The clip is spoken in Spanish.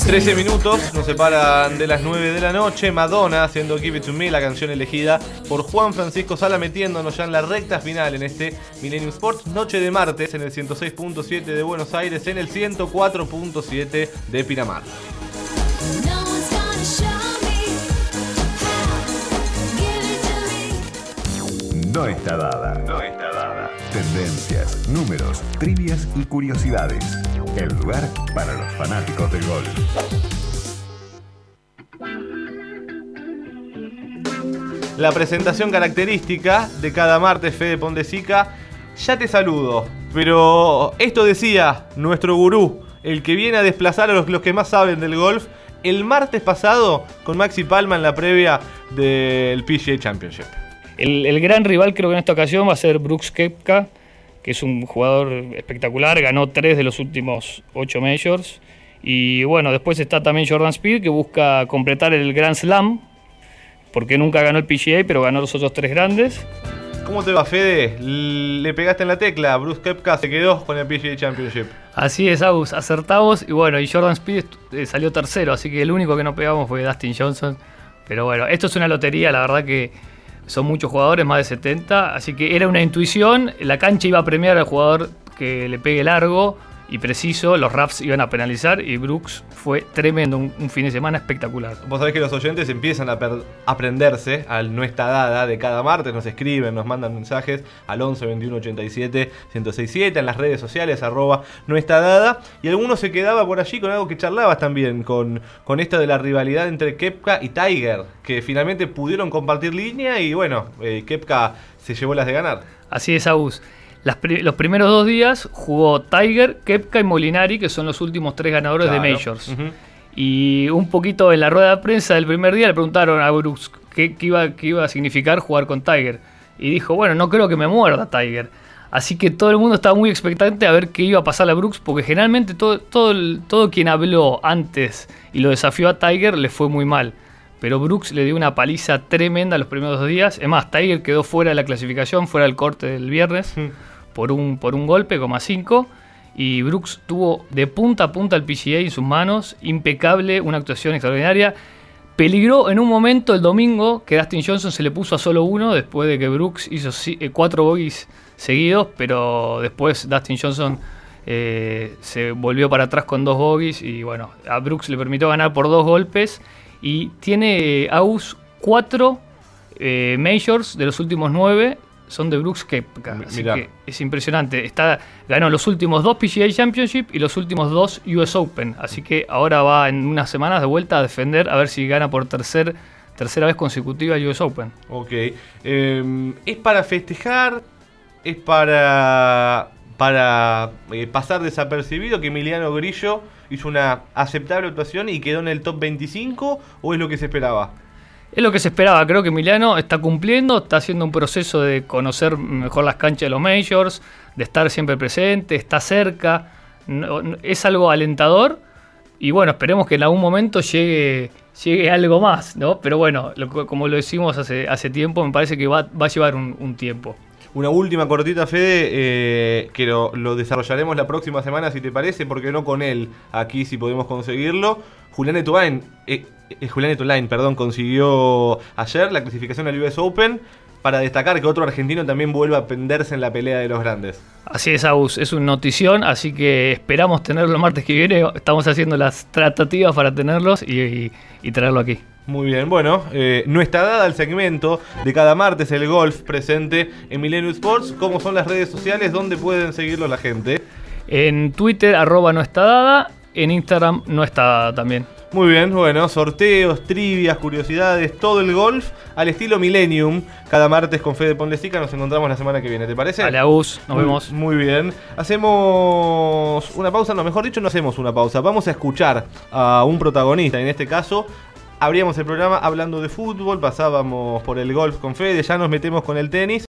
13 minutos nos separan de las 9 de la noche. Madonna haciendo Give It To Me, la canción elegida por Juan Francisco Sala, metiéndonos ya en la recta final en este Millennium Sports. Noche de martes en el 106.7 de Buenos Aires, en el 104.7 de Pinamar. No está dada. No está dada. Tendencias, números, trivias y curiosidades. El lugar para los fanáticos del golf. La presentación característica de cada martes, Fede Pondesica. Ya te saludo, pero esto decía nuestro gurú, el que viene a desplazar a los, los que más saben del golf, el martes pasado con Maxi Palma en la previa del PGA Championship. El, el gran rival creo que en esta ocasión va a ser Brooks Kepka, que es un jugador espectacular, ganó tres de los últimos ocho majors. Y bueno, después está también Jordan Speed, que busca completar el Grand Slam, porque nunca ganó el PGA, pero ganó los otros tres grandes. ¿Cómo te va, Fede? Le pegaste en la tecla, Bruce Kepka se quedó con el PGA Championship. Así es, Agus, acertamos. Y bueno, y Jordan Speed eh, salió tercero, así que el único que no pegamos fue Dustin Johnson. Pero bueno, esto es una lotería, la verdad que son muchos jugadores, más de 70, así que era una intuición, la cancha iba a premiar al jugador que le pegue largo y preciso, los Raps iban a penalizar y Brooks fue tremendo, un, un fin de semana espectacular. Vos sabés que los oyentes empiezan a aprenderse al no está dada de cada martes, nos escriben, nos mandan mensajes al 11 21 87 1067 en las redes sociales, arroba no está dada, y alguno se quedaba por allí con algo que charlabas también, con, con esto de la rivalidad entre Kepka y Tiger, que finalmente pudieron compartir línea y bueno, eh, Kepka se llevó las de ganar. Así es, Agus. Las pri- los primeros dos días jugó Tiger, Kepka y Molinari, que son los últimos tres ganadores de. Majors. Y un poquito en la rueda de prensa del primer día le preguntaron a Brooks qué, qué iba, qué iba a significar jugar con Tiger. Y dijo, bueno, no creo que me muerda Tiger. Así que todo el mundo estaba muy expectante a ver qué iba a pasar a Brooks, porque generalmente todo, todo, todo quien habló antes y lo desafió a Tiger le fue muy mal. Pero Brooks le dio una paliza tremenda los primeros dos días. Es más, Tiger quedó fuera de la clasificación, fuera del corte del viernes, por un, por un golpe, como a 5. Y Brooks tuvo de punta a punta el PGA en sus manos, impecable, una actuación extraordinaria. Peligró en un momento el domingo que Dustin Johnson se le puso a solo uno después de que Brooks hizo eh, cuatro bogies seguidos, pero después Dustin Johnson eh, se volvió para atrás con dos bogies y bueno, a Brooks le permitió ganar por dos golpes y tiene Aus cuatro eh, majors de los últimos nueve son de Brooks Koepka. Mi- Así mirá. que es impresionante. Está, ganó los últimos dos PGA Championship y los últimos dos US Open. Así que ahora va en unas semanas de vuelta a defender a ver si gana por tercer, tercera vez consecutiva US Open. Ok. Eh, ¿Es para festejar? ¿Es para, para eh, pasar desapercibido que Emiliano Grillo hizo una aceptable actuación y quedó en el top 25? ¿O es lo que se esperaba? Es lo que se esperaba, creo que Emiliano está cumpliendo, está haciendo un proceso de conocer mejor las canchas de los majors, de estar siempre presente, está cerca, no- es algo alentador y bueno, esperemos que en algún momento llegue, algo más, ¿no? Pero bueno, lo como lo decimos hace, tiempo, me parece que va, a llevar un tiempo. Una última cortita, Fede, eh, que lo, desarrollaremos la próxima semana, si te parece, porque no con él, aquí si podemos conseguirlo. Julián Etulain, eh, eh, Julián perdón, consiguió ayer la clasificación al US Open para destacar que otro argentino también vuelva a penderse en la pelea de los grandes. Así es, Agus, es una notición, así que esperamos tenerlo el martes que viene. Estamos haciendo las tratativas para tenerlos y traerlo aquí. Muy bien, bueno, eh, no está dada el segmento de cada martes el golf presente en Millennium Sports. ¿Cómo son las redes sociales? ¿Dónde pueden seguirlo la gente? En Twitter, arroba no está dada. En Instagram, no está dada también. Muy bien, bueno, sorteos, trivias, curiosidades, todo el golf al estilo Millennium. Cada martes con Fede Ponlesica nos encontramos la semana que viene, ¿te parece? Dale, Agus, nos Muy- vemos. Muy bien. Hacemos una pausa, no, mejor dicho, no hacemos una pausa. Vamos a escuchar a un protagonista, en este caso. Abríamos el programa hablando de fútbol, pasábamos por el golf con Fede, ya nos metemos con el tenis.